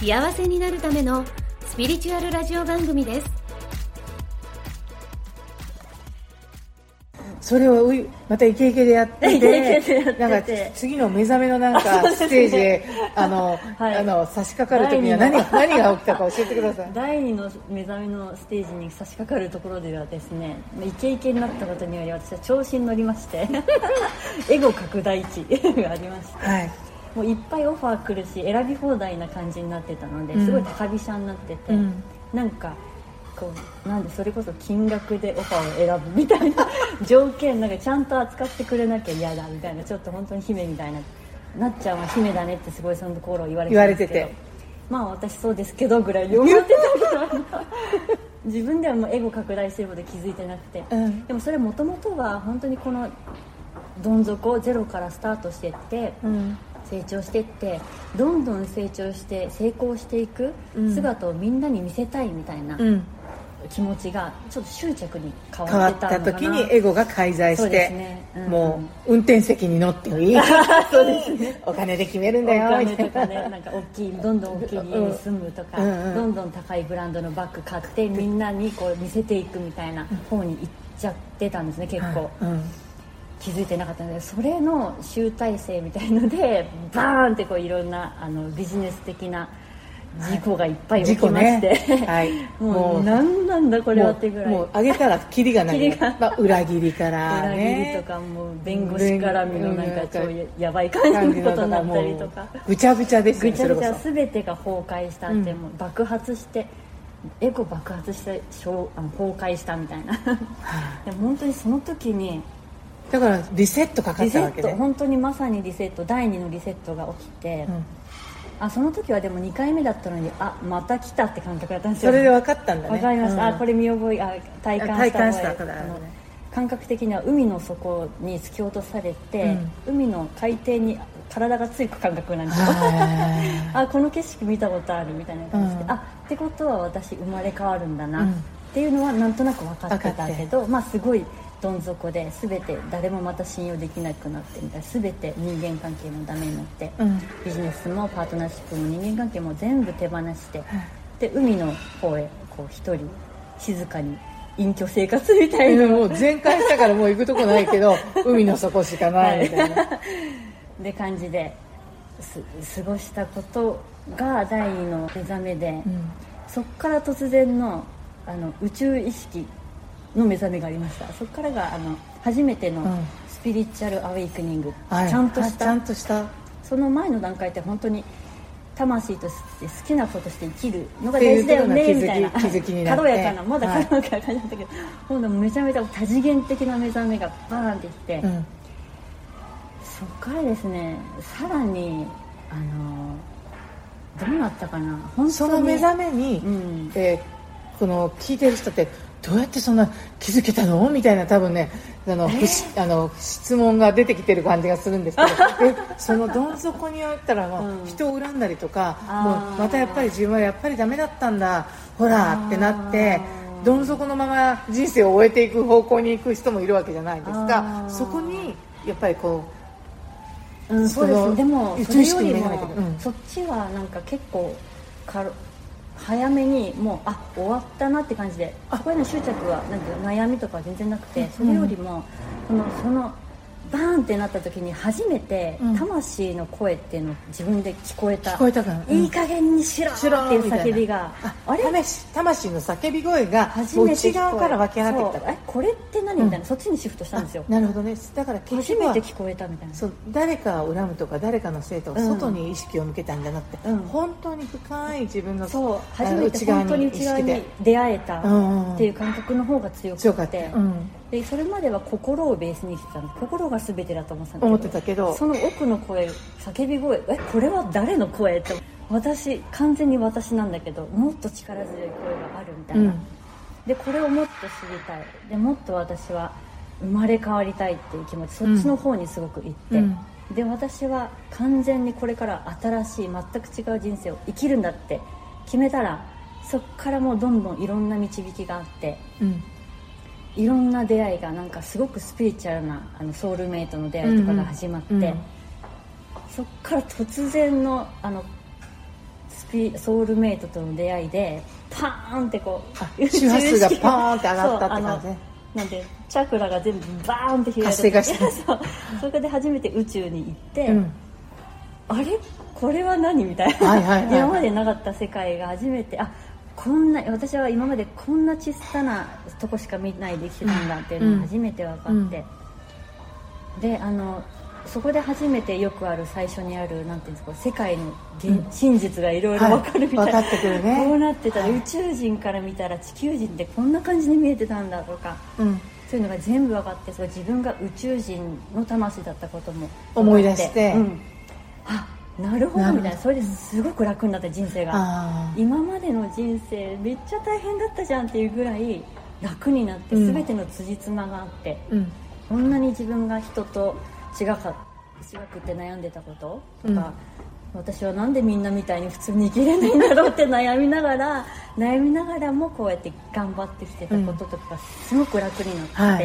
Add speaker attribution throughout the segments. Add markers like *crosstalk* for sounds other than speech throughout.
Speaker 1: 幸せになるためのスピリチュアルラジオ番組です。
Speaker 2: それをまたイケイケでやって
Speaker 3: て
Speaker 2: てなんか次の目覚めのなんか *laughs* ステージへあの、
Speaker 3: はい。
Speaker 2: あの差し掛かる時には何が何が起きたか教えてください。
Speaker 3: 第二の目覚めのステージに差し掛かるところではですねイケイケになったことにより私は調子に乗りまして *laughs* エゴ拡大値がありまして。
Speaker 2: はい
Speaker 3: もういっぱいオファー来るし選び放題な感じになってたので
Speaker 2: うん。
Speaker 3: すごい高飛車になってて、
Speaker 2: うん。
Speaker 3: なんかこうなんでそれこそ金額でオファーを選ぶみたいな条件なんかちゃんと扱ってくれなきゃ嫌だみたいなちょっと本当に姫みたいななっちゃんは姫だねってすごいそのところを言われてたまあ私そうですけどぐらいに思ってたけど自分ではもうエゴ拡大してること気づいてなくて、
Speaker 2: うん。
Speaker 3: でもそれもともとは本当にこのどん底ゼロからスタートしていって、
Speaker 2: うん
Speaker 3: 成長していってどんどん成長して成功していく
Speaker 2: うん。
Speaker 3: 姿をみんなに見せたいみたいな
Speaker 2: うん。
Speaker 3: 気持ちがちょっと執着に変
Speaker 2: 変わっ
Speaker 3: た
Speaker 2: 時にエゴが介在して、
Speaker 3: ですね。うん。
Speaker 2: もう運転席に乗っていい。*laughs*
Speaker 3: そうですね。
Speaker 2: お金で決めるん
Speaker 3: お
Speaker 2: だよ。
Speaker 3: 金とかね *laughs* なんか大きいどんどん大きい家に住むとか、
Speaker 2: うん。うん
Speaker 3: どんどん高いブランドのバッグ買ってみんなにこう見せていくみたいな方に行っちゃってたんですね結構、
Speaker 2: うん
Speaker 3: 気づいてなかったのでそれの集大成みたいので *laughs* バーンってこういろんなあのビジネス的な事故がいっぱい起きまして、
Speaker 2: 事故ねはい。
Speaker 3: も *laughs*
Speaker 2: もう
Speaker 3: う何なんだこれは
Speaker 2: も
Speaker 3: ってぐらい。
Speaker 2: うもう上げたらキリがない。*laughs* まあ、裏切りから
Speaker 3: 裏切り
Speaker 2: ね
Speaker 3: とかもう弁護士絡みのなんか超ややばい感じのことになったりとか。
Speaker 2: ぐちゃぐちゃですよ
Speaker 3: ぐちゃぐちゃ全てが崩壊したって、
Speaker 2: うん。
Speaker 3: もう爆発してエゴ爆発してしょうあの崩壊したみたいな。でも本当にその時に
Speaker 2: そだからリセットかかっ
Speaker 3: リセット。
Speaker 2: たわけね
Speaker 3: 本当にまさにリセット。第二のリセットが起きて、
Speaker 2: うん。
Speaker 3: あその時はでも2回目だったのにあまた来たって感覚だったんですよ。
Speaker 2: それで分かったんだね。
Speaker 3: わかりました、
Speaker 2: うん。
Speaker 3: あこれ見覚えあ体感した
Speaker 2: 体感したね
Speaker 3: 感覚的には海の底に突き落とされて、海の海底に体がついく感覚なんです *laughs* あこの景色見たことあるみたいな感じで、
Speaker 2: うん。
Speaker 3: あってことは私生まれ変わるんだな、
Speaker 2: うん。
Speaker 3: っていうのはなんとなく分かってたけどまあすごいどん底で全て誰もまた信用できなくなってみたい。な全て人間関係もダメになって、
Speaker 2: うん。
Speaker 3: ビジネスもパートナーシップも人間関係も全部手放して、で海の方へこう一人静かに隠居生活みたいな、
Speaker 2: もう全開したからもう行くとこないけど *laughs* 海の底しかないみたいな、*laughs*
Speaker 3: で感じです過ごしたことが第二の目覚めで、
Speaker 2: うん。
Speaker 3: そこから突然のあの宇宙意識の目覚めがありました。そこからがあの初めての
Speaker 2: うん。
Speaker 3: スピリチュアルアウェイクニング、
Speaker 2: はい。
Speaker 3: ちゃんとし
Speaker 2: あちゃ
Speaker 3: た
Speaker 2: んとした。
Speaker 3: その前の段階って本当に魂として好きなこととして生きるのが大事だよねみたいな。
Speaker 2: 気づき
Speaker 3: 軽やかなまだ
Speaker 2: はい。
Speaker 3: 軽やかな感じだったけど、今度めちゃめちゃ多次元的な目覚めがバーンってきて、
Speaker 2: うん。
Speaker 3: そこからですねさらにあのどうなったかな。本当に。
Speaker 2: その目覚めに、
Speaker 3: うん。
Speaker 2: えーこの聞いてる人ってどうやってそんな気づけたの？みたいな多分ねあの、不しあの質問が出てきてる感じがするんですけど。*laughs* でそのどん底にあったらもう
Speaker 3: うん。
Speaker 2: 人を恨んだりとか、
Speaker 3: あー。
Speaker 2: もうまたやっぱり自分はやっぱりダメだったんだほらってなって
Speaker 3: あー
Speaker 2: どん底のまま人生を終えていく方向に行く人もいるわけじゃないです
Speaker 3: あ
Speaker 2: か
Speaker 3: ー。
Speaker 2: そこにやっぱりこ
Speaker 3: うん、そうですでも
Speaker 2: 宇
Speaker 3: それよりも、そっちはなんか結構早めにもうあ終わったなって感じでそこへの執着はなんか悩みとかは全然なくてそれよりも、そのそのバーンってなった時に初めて
Speaker 2: うん。
Speaker 3: 魂の声っていうのを自分で聞こえた、
Speaker 2: 聞こえたからうん。
Speaker 3: いい加減にしろっていう叫びが。
Speaker 2: あ
Speaker 3: あれ？
Speaker 2: 魂魂の叫び声が内側から湧き上がってきた
Speaker 3: えこれって何？みたいな、そっちにシフトしたんですよ。
Speaker 2: なるほどね。だから結
Speaker 3: 初めて聞こえたみたいな。
Speaker 2: そう誰かを恨むとか誰かのせいとか
Speaker 3: うん。
Speaker 2: 外に意識を向けたんじゃなくて、
Speaker 3: うん。
Speaker 2: 本当に深い自分の
Speaker 3: そう。
Speaker 2: あ
Speaker 3: 初
Speaker 2: の
Speaker 3: めて本当に内側に出会えた
Speaker 2: うん
Speaker 3: っていう感覚の方が強くて。
Speaker 2: 強かった、うん、
Speaker 3: でそれまでは心をベースにしてたの。心が全てだと思ってた
Speaker 2: たけど。
Speaker 3: その奥の声叫び声。えこれは誰の声？って私完全に私なんだけどもっと力強い声があるみたいな、
Speaker 2: うん。
Speaker 3: でこれをもっと知りたい。でもっと私は生まれ変わりたいっていう気持ちそっちの方にすごく行って、
Speaker 2: うん。
Speaker 3: で私は完全にこれから新しい全く違う人生を生きるんだって決めたらそっからもうどんどんいろんな導きがあって。
Speaker 2: うん
Speaker 3: いろんな出会いがなんかすごくスピリチュアルなあのソウルメイトの出会いとかが始まって、
Speaker 2: うん。うん
Speaker 3: そっから突然のあのスピソウルメイトとの出会いでパーンってこう
Speaker 2: 周波数がパーンって上がったって感じ？
Speaker 3: なんでチャクラが全部バーンって開いて
Speaker 2: 活性化して。*laughs*
Speaker 3: そう。そこで初めて宇宙に行って、
Speaker 2: うん。
Speaker 3: あれ？これは何？みたいな、
Speaker 2: はいはいはい。*laughs*
Speaker 3: 今までなかった世界が初めてあこんな私は今までこんな小さなとこしか見ないで生きてたんだっていうのが初めて分かって、であのそこで初めてよくある最初にあるなんていうんですか世界の現、真実がいろいろ分かるみたいな、
Speaker 2: はい分かってくるね。
Speaker 3: こうなってたら、
Speaker 2: はい。
Speaker 3: 宇宙人から見たら地球人ってこんな感じに見えてたんだとか
Speaker 2: うん。
Speaker 3: そういうのが全部分かってそう自分が宇宙人の魂だったことも
Speaker 2: 思い出して。
Speaker 3: うん、あなるほ
Speaker 2: ど。
Speaker 3: ど。みたいな。それですごく楽になった人生が。
Speaker 2: あ
Speaker 3: 今までの人生めっちゃ大変だったじゃんっていうぐらい楽になって
Speaker 2: うん。
Speaker 3: 全ての辻褄があって、
Speaker 2: あうん。
Speaker 3: こんなに自分が人と違か違くって悩んでたこととか、私はなんでみんなみたいに普通に生きれないんだろうって悩みながら *laughs* 悩みながらもこうやって頑張ってきてたこととかがすごく楽になって、
Speaker 2: はい。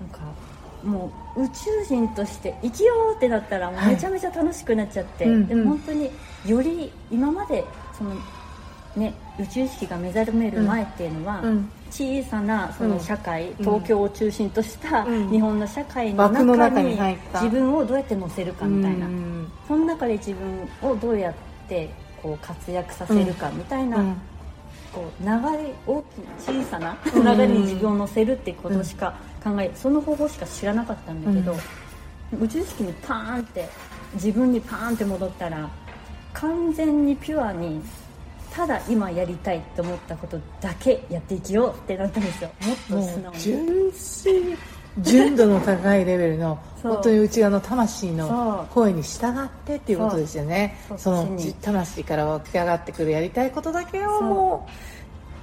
Speaker 3: なんかもう宇宙人として生きようってなったらもうめちゃめちゃ楽しくなっちゃって、で
Speaker 2: はいうん。
Speaker 3: も本当により今までそのね、宇宙意識が目覚める前っていうのは、
Speaker 2: うん。
Speaker 3: 小さなそ
Speaker 2: うん
Speaker 3: の社会、東京を中心とした
Speaker 2: うん。
Speaker 3: 日本の社会の中に自分をどうやって乗せるかみたいな、
Speaker 2: うん。
Speaker 3: その中で自分をどうやってこう活躍させるかみたいな、
Speaker 2: うん
Speaker 3: こう流れ大きな小さな
Speaker 2: うん。
Speaker 3: 流れに自分を乗せるってことしか考えその方法しか知らなかったんだけど、宇宙意識にパーンって自分にパーンって戻ったら完全にピュアにただ今やりたいと思ったことだけやっていきようってなったんですよ。もっと素直に
Speaker 2: 純度の高いレベルの *laughs*
Speaker 3: そう。
Speaker 2: 本当に内側の魂
Speaker 3: そ
Speaker 2: の
Speaker 3: う。
Speaker 2: 声に従ってっていうことですよね。
Speaker 3: そう。
Speaker 2: その魂から湧き上がってくるやりたいことだけを
Speaker 3: そう
Speaker 2: もう。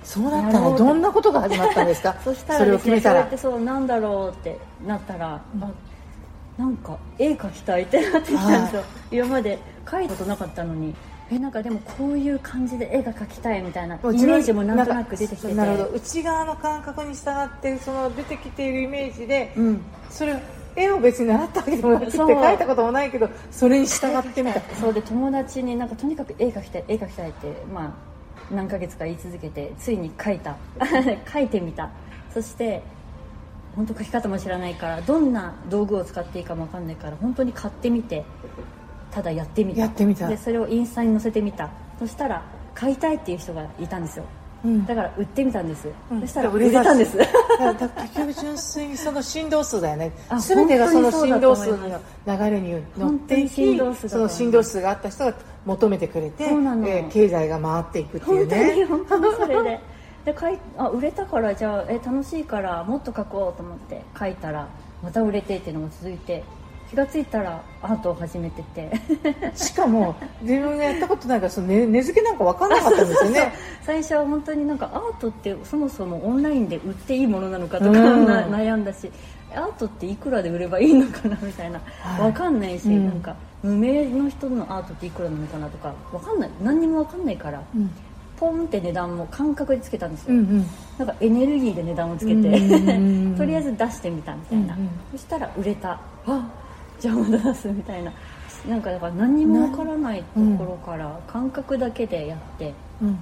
Speaker 2: そうなったらど。んなことが始まったんですか？*laughs*
Speaker 3: そした
Speaker 2: それを
Speaker 3: らねそうや
Speaker 2: 決めたら。
Speaker 3: ってそうなんだろうってなったら、あなんか絵描きたいってなってきたんですよ。今まで描いたことなかったのにえなんかでもこういう感じで絵が描きたいみたいなイメージもなんとなく出てきてて。
Speaker 2: なるほど。内側の感覚に従ってその出てきているイメージで、
Speaker 3: うん。
Speaker 2: それを絵を別に習ったわけでもなくて描いたこともないけどそれに従ってみた *laughs*
Speaker 3: そうで友達になんかとにかく絵描きたい絵描きたいってまあ何ヶ月か言い続けてついに描いた。*laughs* 描いてみた。そして本当描き方も知らないからどんな道具を使っていいかも分かんないから本当に買ってみてただやってみた。
Speaker 2: やってみた。
Speaker 3: でそれをインスタに載せてみた。そしたら買いたいっていう人がいたんですよ。
Speaker 2: うん。
Speaker 3: だから売ってみたんです、
Speaker 2: うん。
Speaker 3: そしたら売
Speaker 2: 売れた
Speaker 3: んです。
Speaker 2: だから結局純粋にその振動数だよね。
Speaker 3: あ
Speaker 2: 全てがその振動数の流れに乗っていき
Speaker 3: 振動数だと
Speaker 2: その振動数があった人が求めてくれて、えー経済が回っていくっていう
Speaker 3: 本当に
Speaker 2: ね
Speaker 3: 本当にそれで。*laughs* で書いあ売れたからじゃあえ楽しいからもっと書こうと思って書いたらまた売れてっていうのが続いて気がついたらアートを始めてて。
Speaker 2: しかも自分がやったことないからその根根付けなんか分かんなかったんですよね。*laughs*
Speaker 3: 最初は本当になんかアートってそもそもオンラインで売っていいものなのかとか、
Speaker 2: うん。
Speaker 3: な悩んだしアートっていくらで売ればいいのかなみたいな、
Speaker 2: はい。
Speaker 3: わかんないし、
Speaker 2: うん。
Speaker 3: なんか無名の人のアートっていくらなのかなとかわかんない。何にもわかんないから、
Speaker 2: うん。
Speaker 3: ポンって値段も感覚でつけたんですよ、
Speaker 2: うんうん。
Speaker 3: なんかエネルギーで値段をつけて、
Speaker 2: うん。*laughs*
Speaker 3: とりあえず出してみたみたいな、
Speaker 2: うんうん。
Speaker 3: そしたら売れた。あじゃあまた出すみたいな。なんかだから何にもわからないところから感覚だけでやって、
Speaker 2: うん。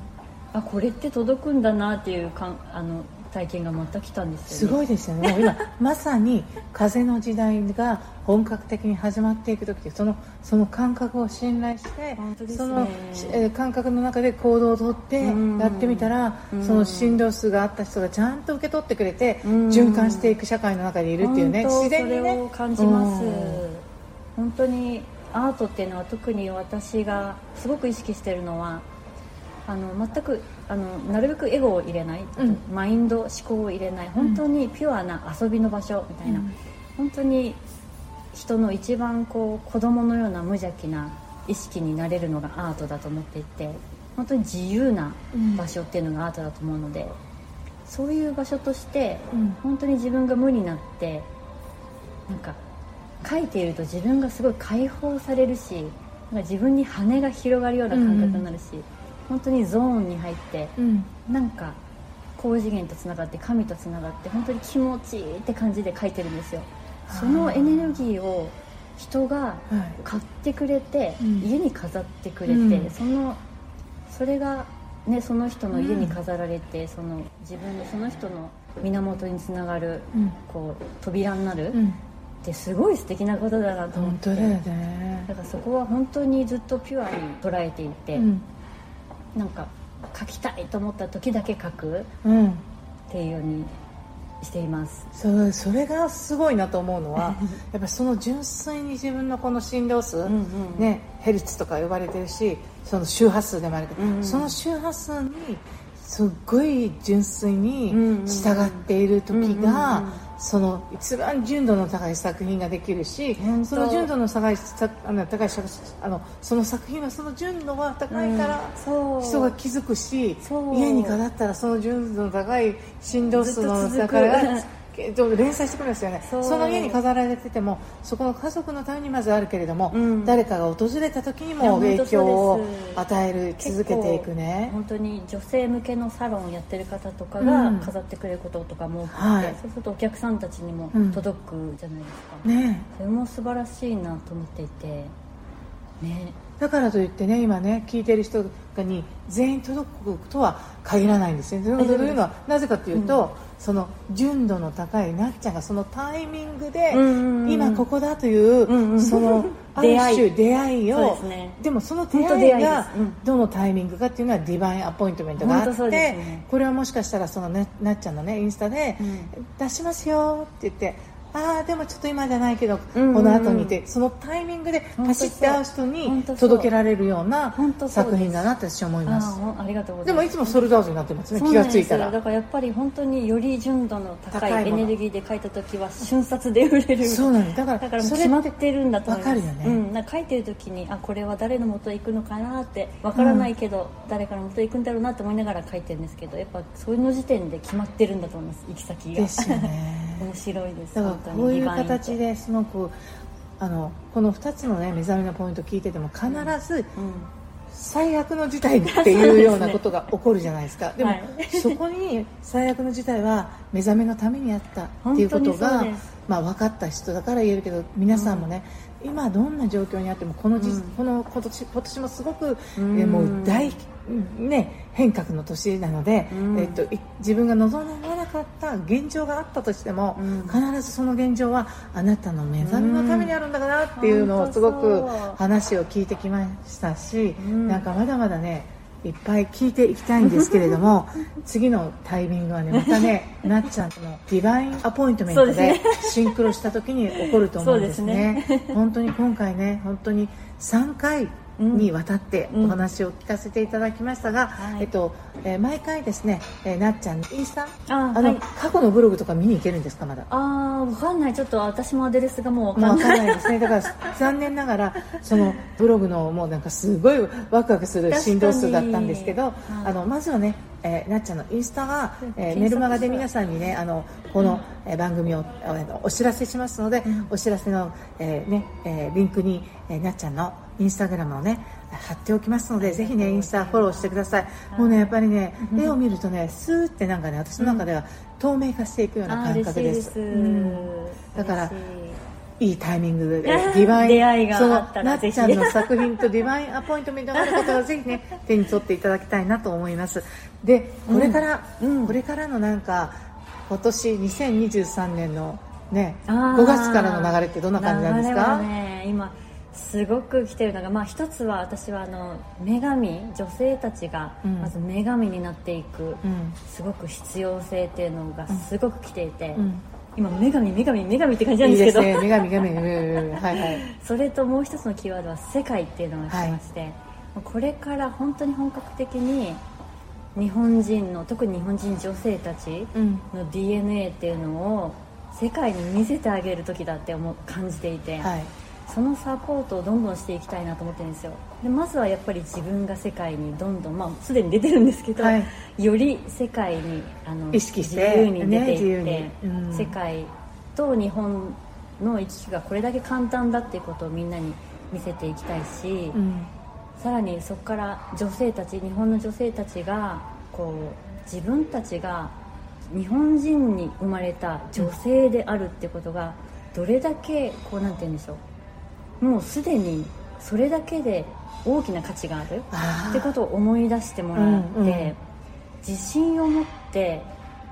Speaker 3: あこれって届くんだなっていうかんあの体験がまた来たんですよね。
Speaker 2: すごいですよね。今 *laughs* まさに風の時代が本格的に始まっていく時でそのその感覚を信頼して、
Speaker 3: ね。
Speaker 2: その、えー感覚の中で行動をとって
Speaker 3: うん。
Speaker 2: やってみたら、
Speaker 3: うん。
Speaker 2: その振動数があった人がちゃんと受け取ってくれて、
Speaker 3: うん。
Speaker 2: 循環していく社会の中にいるっていうね自然にね。
Speaker 3: それを感じます。
Speaker 2: うん。
Speaker 3: 本当にアートっていうのは特に私がすごく意識してるのはあの全くあのなるべくエゴを入れない、
Speaker 2: うん。
Speaker 3: マインド思考を入れない。本当にピュアな遊びの場所みたいな、
Speaker 2: うん。
Speaker 3: 本当に人の一番こう子供のような無邪気な意識になれるのがアートだと思っていて本当に自由な場所っていうのがアートだと思うので、そういう場所として、
Speaker 2: うん。
Speaker 3: 本当に自分が無になってなんか書いていると自分がすごい解放されるしなんか自分に羽が広がるような感覚になるし、本当にゾーンに入って
Speaker 2: うん。
Speaker 3: なんか高次元とつながって神とつながって本当に気持ちいいって感じで書いてるんですよ。そのエネルギーを人が
Speaker 2: はい。
Speaker 3: 買ってくれて、
Speaker 2: うん。
Speaker 3: 家に飾ってくれて、
Speaker 2: うん。
Speaker 3: そのそれが、ね、その人の家に飾られて、その自分のその人の源につながる、
Speaker 2: うん。
Speaker 3: こう扉になる、っ
Speaker 2: うん。
Speaker 3: てすごい素敵なことだなと思って。
Speaker 2: 本当だよね。
Speaker 3: だからそこは本当にずっとピュアに捉えていて、
Speaker 2: うん
Speaker 3: なんか書きたいと思った時だけ書く
Speaker 2: うん。
Speaker 3: っていうようにしています。
Speaker 2: そうそれがすごいなと思うのは *laughs* やっぱその純粋に自分のこの振動数、
Speaker 3: んうん。
Speaker 2: ね、ヘルツとか呼ばれてるしその周波数でもあるけど、
Speaker 3: うんうん。
Speaker 2: その周波数にすっごい純粋に従っている時が、
Speaker 3: うん
Speaker 2: その一番純度の高い作品ができるしその純度の高いさあの高い作あのその作品はその純度が高いから、人が気づくし家に飾ったらその純度の高い振動数の高いえっと連載してくるんですよね。
Speaker 3: そ
Speaker 2: の家に飾られててもそこの家族のためにまずあるけれども、
Speaker 3: うん。
Speaker 2: 誰かが訪れた時にも影響を与える続けていくね。
Speaker 3: 本当に女性向けのサロンをやってる方とかが
Speaker 2: うん。
Speaker 3: 飾ってくれることとかも多くて、
Speaker 2: はい。
Speaker 3: そうするとお客さんたちにも
Speaker 2: うん
Speaker 3: 届くじゃないですか、
Speaker 2: ね
Speaker 3: それも素晴らしいなと思っていてね
Speaker 2: だからといってね今ね聞いてる人に全員届くとは限らないんですね。うことというのはなぜかというと、その純度の高いなっちゃんがそのタイミングで、
Speaker 3: うんうんうん。
Speaker 2: 今ここだという、
Speaker 3: うんうん
Speaker 2: そのある *laughs*
Speaker 3: 出会い。
Speaker 2: 種出会いを
Speaker 3: ね。
Speaker 2: でもその出会いがどのタイミングかっていうのはディバインアポイントメントがあって、
Speaker 3: ね。
Speaker 2: これはもしかしたらそのななっちゃんのねインスタで、
Speaker 3: うん。
Speaker 2: 出しますよって言ってああでもちょっと今じゃないけど、
Speaker 3: うんうんうん。
Speaker 2: この後にってそのタイミングでパシッて会う人に届けられるような作品だなって私は思い
Speaker 3: あ
Speaker 2: ます。
Speaker 3: あありがとうござ
Speaker 2: で
Speaker 3: います。
Speaker 2: もいつもソールドアウトになってますね気がついたら。
Speaker 3: だからやっぱり本当により純度の高いエネルギーで書いた時は瞬殺で売れる。
Speaker 2: そうなんです。だから
Speaker 3: だから決まってるんだと思います。
Speaker 2: わかるよね。
Speaker 3: うん、なんか書いてる時にあこれは誰の元へ行くのかなってわからないけど、誰かの元へ行くんだろうなって思いながら書いてるんですけどやっぱその時点で決まってるんだと思います行き先が。
Speaker 2: ですよね
Speaker 3: 面白いです。
Speaker 2: だからこういう形ですごくあのこの2つのね目覚めのポイント聞いてても必ず
Speaker 3: うん。
Speaker 2: 最悪の事態っていうようなことが起こるじゃないですか。でも、
Speaker 3: はい
Speaker 2: そこに最悪の事態は目覚めのためにあったっていうことがまあ、分かった人だから言えるけど皆さんもね、今どんな状況にあってもこのじ、
Speaker 3: うん。
Speaker 2: この今年今年もすごく、
Speaker 3: うん。
Speaker 2: えもう大、ね、変革の年なので、
Speaker 3: うん。
Speaker 2: えっと、い自分が望まなかった現状があったとしても、
Speaker 3: うん。
Speaker 2: 必ずその現状はあなたの目覚めのためにあるんだなっていうの
Speaker 3: うん。
Speaker 2: をすごく話を聞いてきましたし、
Speaker 3: うん。
Speaker 2: なんかまだまだねいっぱい聞いていきたいんですけれども *laughs* 次のタイミングはねまたね *laughs* なっちゃんとのディバインアポイントメントでシンクロした時に起こると思うんですね。
Speaker 3: す
Speaker 2: 本当に今回ね本当に3回にわたってお話を聞かせていただきましたが、
Speaker 3: はい。
Speaker 2: えっとえー毎回ですね、えーなっちゃんのインスタ？
Speaker 3: あ
Speaker 2: あの、
Speaker 3: はい。
Speaker 2: 過去のブログとか見に行けるんですかまだ？
Speaker 3: ああわかんない。ちょっと私もアドレスがもう
Speaker 2: 分
Speaker 3: わかんない
Speaker 2: ですね。だから残念ながら *laughs* そのブログのもうなんかすごいワクワクする振動数だったんですけど、
Speaker 3: はい。
Speaker 2: あのまずはね、えーなっちゃんのインスタが、えーメルマガで皆さんにねあのこの、えー番組をあのお知らせしますので、お知らせの、えーねえーリンクに、えーなっちゃんのインスタグラムをね貼っておきますのでぜひねインスタフォローしてください。もうねやっぱりね絵を見るとねスーってなんかね私の中では透明化していくような感覚で
Speaker 3: す。す、
Speaker 2: うん。だから
Speaker 3: い。
Speaker 2: いいタイミングで *laughs* ディバイン
Speaker 3: 出会いが
Speaker 2: その
Speaker 3: あったらぜひ。
Speaker 2: なっちゃんの作品とディバインアポイントメントがある方はぜひね *laughs* 手に取っていただきたいなと思います。でこれから、
Speaker 3: うん。
Speaker 2: これからのなんか今年2023年のね
Speaker 3: あー。
Speaker 2: 5月からの流れってどんな感じなんですか、
Speaker 3: ね今すごく来てるのが、まあ、一つは私はあの女神女性たちが
Speaker 2: うん。
Speaker 3: まず女神になっていく、
Speaker 2: うん。
Speaker 3: すごく必要性っていうのがすごく来ていて、
Speaker 2: うん。
Speaker 3: 今女神女神女神って感じなん
Speaker 2: いい
Speaker 3: ですけど
Speaker 2: ですね女神女神はいはい。*laughs*
Speaker 3: それともう一つのキーワードは世界っていうのが来てまして、これから本当に本格的に日本人の特に日本人女性たち
Speaker 2: うん。
Speaker 3: の DNA っていうのを世界に見せてあげる時だって思う感じていて、
Speaker 2: はい
Speaker 3: そのサポートをどんどんしていきたいなと思ってるんですよ。でまずはやっぱり自分が世界にどんどんまあすでに出てるんですけど、はい、より世界にあの
Speaker 2: 意識して
Speaker 3: 自由に出ていって、ねうん、世界と日本の行き来がこれだけ簡単だっていうことをみんなに見せていきたいし、うん、さらにそこから女性たち日本の女性たちがこう自分たちが日本人に生まれた女性であるってことがどれだけこうなんて言うんでしょうもうすでにそれだけで大きな価値があるってことを思い出してもらって、うんうん、自信を持って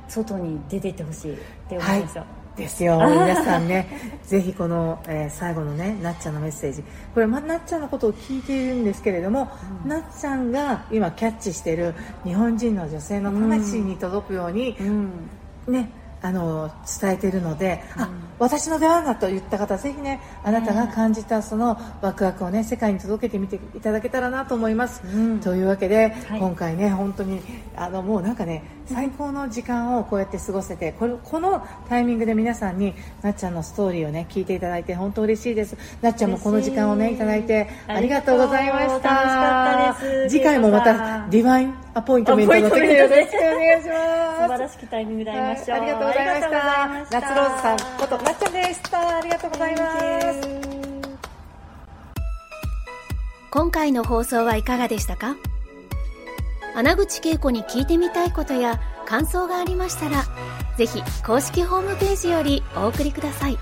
Speaker 3: 外に出ていってほしいって思うんですよ、はい。
Speaker 2: ですよ。皆さんねぜひこの、えー、最後のねなっちゃんのメッセージ。これ、ま、なっちゃんのことを聞いているんですけれども、うん、なっちゃんが今キャッチしている日本人の女性の魂に届くように、うん、ねあの伝えているので、うん、あ私の出番だと言った方ぜひねあなたが感じたそのワクワクをね世界に届けてみていただけたらなと思います、うん、というわけで、はい、今回ね本当にあのもうなんかね最高の時間をこうやって過ごせてこれこのタイミングで皆さんになっちゃんのストーリーをね聞いていただいて本当嬉しいです。なっちゃんもこの時間をねいただいてありがとうございました。次回もまた。ディバインアポイントメントの時よろしくお願いします
Speaker 3: 素晴らしきタイミングで会いましょう、
Speaker 2: はい、ありがとうございました。夏ローズさんことなっちゃんでしたありがとうございます。
Speaker 1: 今回の放送はいかがでしたか？穴口恵子に聞いてみたいことや感想がありましたら、ぜひ公式ホームページよりお送りください。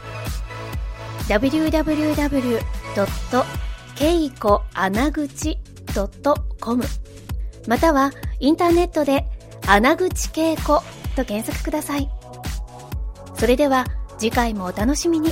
Speaker 1: www.keikoanaguchi.com またはインターネットで穴口恵子と検索ください。それでは次回もお楽しみに。